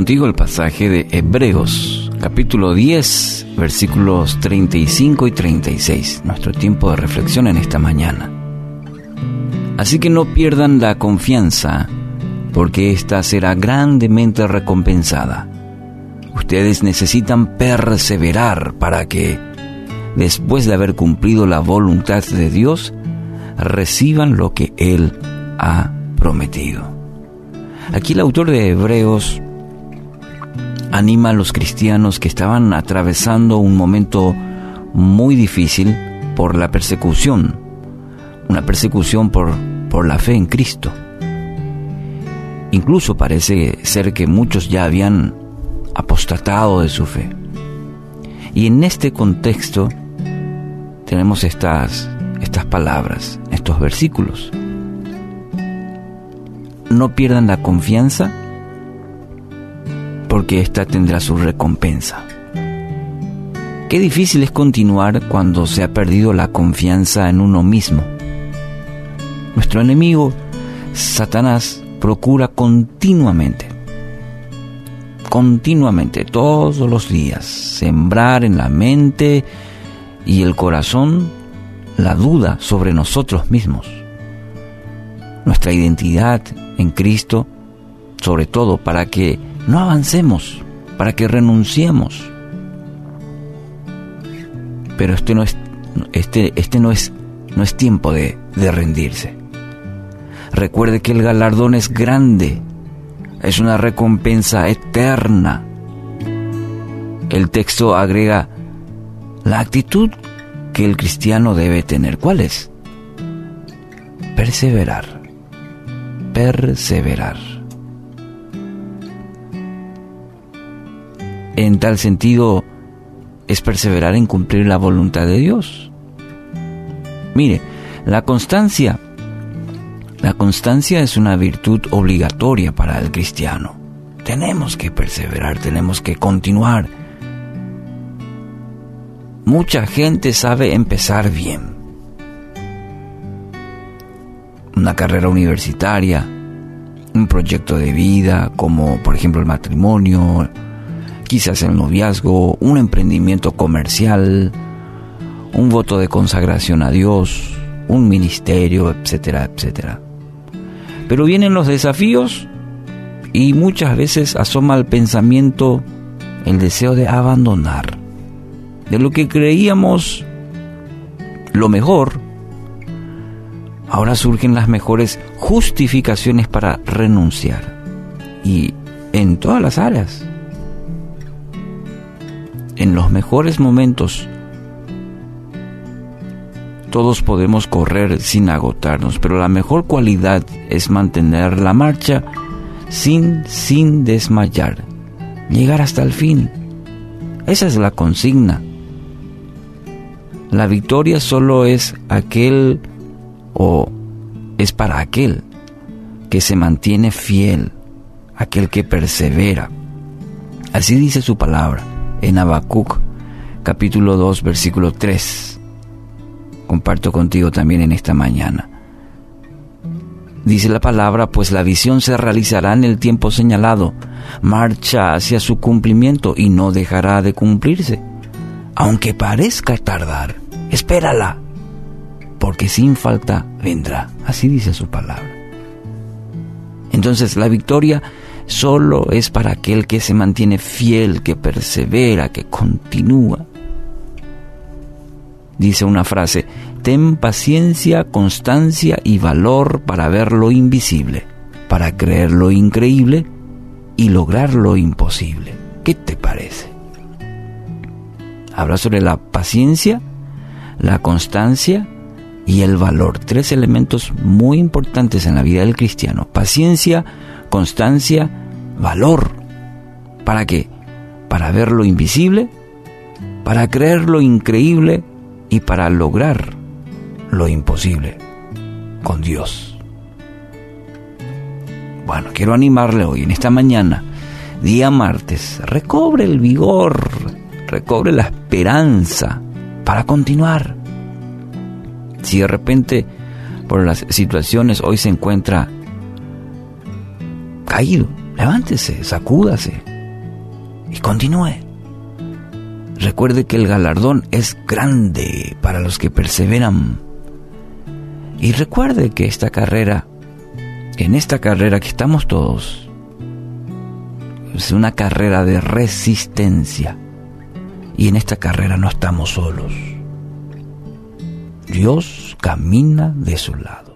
contigo el pasaje de Hebreos, capítulo 10, versículos 35 y 36, nuestro tiempo de reflexión en esta mañana. Así que no pierdan la confianza, porque ésta será grandemente recompensada. Ustedes necesitan perseverar para que, después de haber cumplido la voluntad de Dios, reciban lo que Él ha prometido. Aquí el autor de Hebreos anima a los cristianos que estaban atravesando un momento muy difícil por la persecución, una persecución por, por la fe en Cristo. Incluso parece ser que muchos ya habían apostatado de su fe. Y en este contexto tenemos estas, estas palabras, estos versículos. No pierdan la confianza porque ésta tendrá su recompensa. Qué difícil es continuar cuando se ha perdido la confianza en uno mismo. Nuestro enemigo, Satanás, procura continuamente, continuamente, todos los días, sembrar en la mente y el corazón la duda sobre nosotros mismos. Nuestra identidad en Cristo, sobre todo para que no avancemos, para que renunciemos. Pero este no es, este, este no es, no es tiempo de, de rendirse. Recuerde que el galardón es grande, es una recompensa eterna. El texto agrega la actitud que el cristiano debe tener. ¿Cuál es? Perseverar. Perseverar. en tal sentido es perseverar en cumplir la voluntad de Dios. Mire, la constancia, la constancia es una virtud obligatoria para el cristiano. Tenemos que perseverar, tenemos que continuar. Mucha gente sabe empezar bien. Una carrera universitaria, un proyecto de vida, como por ejemplo el matrimonio, quizás el noviazgo, un emprendimiento comercial, un voto de consagración a Dios, un ministerio, etcétera, etcétera. Pero vienen los desafíos y muchas veces asoma al pensamiento el deseo de abandonar, de lo que creíamos lo mejor. Ahora surgen las mejores justificaciones para renunciar. Y en todas las áreas en los mejores momentos todos podemos correr sin agotarnos, pero la mejor cualidad es mantener la marcha sin sin desmayar, llegar hasta el fin. Esa es la consigna. La victoria solo es aquel o es para aquel que se mantiene fiel, aquel que persevera. Así dice su palabra en Habacuc, capítulo 2, versículo 3. Comparto contigo también en esta mañana. Dice la palabra, pues la visión se realizará en el tiempo señalado, marcha hacia su cumplimiento y no dejará de cumplirse. Aunque parezca tardar, espérala, porque sin falta vendrá. Así dice su palabra. Entonces la victoria solo es para aquel que se mantiene fiel, que persevera, que continúa. Dice una frase, ten paciencia, constancia y valor para ver lo invisible, para creer lo increíble y lograr lo imposible. ¿Qué te parece? Habla sobre la paciencia, la constancia y el valor. Tres elementos muy importantes en la vida del cristiano. Paciencia, constancia, valor. ¿Para qué? Para ver lo invisible, para creer lo increíble y para lograr lo imposible con Dios. Bueno, quiero animarle hoy, en esta mañana, día martes, recobre el vigor, recobre la esperanza para continuar. Si de repente por las situaciones hoy se encuentra caído, levántese, sacúdase y continúe. Recuerde que el galardón es grande para los que perseveran. Y recuerde que esta carrera, en esta carrera que estamos todos, es una carrera de resistencia. Y en esta carrera no estamos solos. Dios camina de su lado.